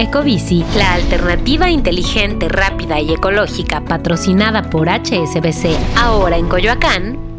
Ecobici, la alternativa inteligente, rápida y ecológica patrocinada por HSBC, ahora en Coyoacán,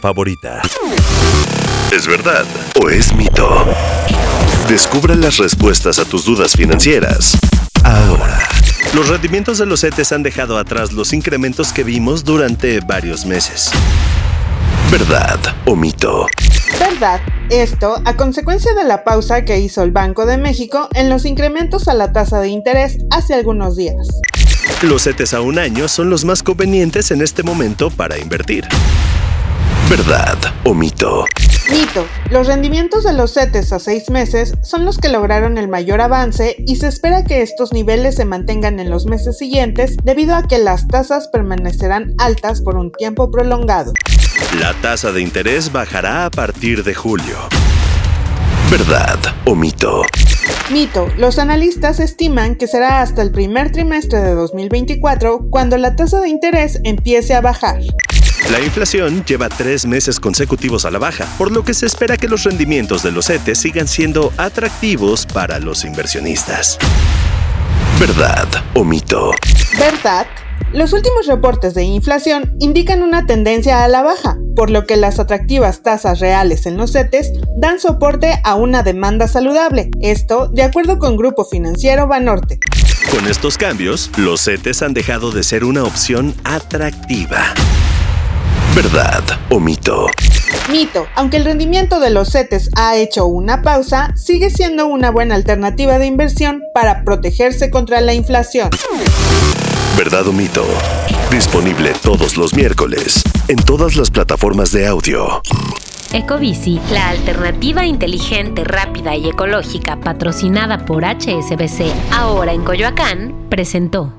favorita. ¿Es verdad o es mito? Descubra las respuestas a tus dudas financieras. Ahora. Los rendimientos de los CETES han dejado atrás los incrementos que vimos durante varios meses. ¿Verdad o mito? Verdad. Esto a consecuencia de la pausa que hizo el Banco de México en los incrementos a la tasa de interés hace algunos días. Los CETES a un año son los más convenientes en este momento para invertir. ¿Verdad o mito? Mito. Los rendimientos de los CETES a seis meses son los que lograron el mayor avance y se espera que estos niveles se mantengan en los meses siguientes debido a que las tasas permanecerán altas por un tiempo prolongado. La tasa de interés bajará a partir de julio. ¿Verdad o mito? Mito. Los analistas estiman que será hasta el primer trimestre de 2024 cuando la tasa de interés empiece a bajar. La inflación lleva tres meses consecutivos a la baja, por lo que se espera que los rendimientos de los CETES sigan siendo atractivos para los inversionistas. ¿Verdad o mito? ¿Verdad? Los últimos reportes de inflación indican una tendencia a la baja, por lo que las atractivas tasas reales en los CETES dan soporte a una demanda saludable, esto de acuerdo con Grupo Financiero Banorte. Con estos cambios, los CETES han dejado de ser una opción atractiva. ¿Verdad o mito? Mito. Aunque el rendimiento de los CETES ha hecho una pausa, sigue siendo una buena alternativa de inversión para protegerse contra la inflación. ¿Verdad o mito? Disponible todos los miércoles en todas las plataformas de audio. Ecobici, la alternativa inteligente, rápida y ecológica patrocinada por HSBC, ahora en Coyoacán, presentó.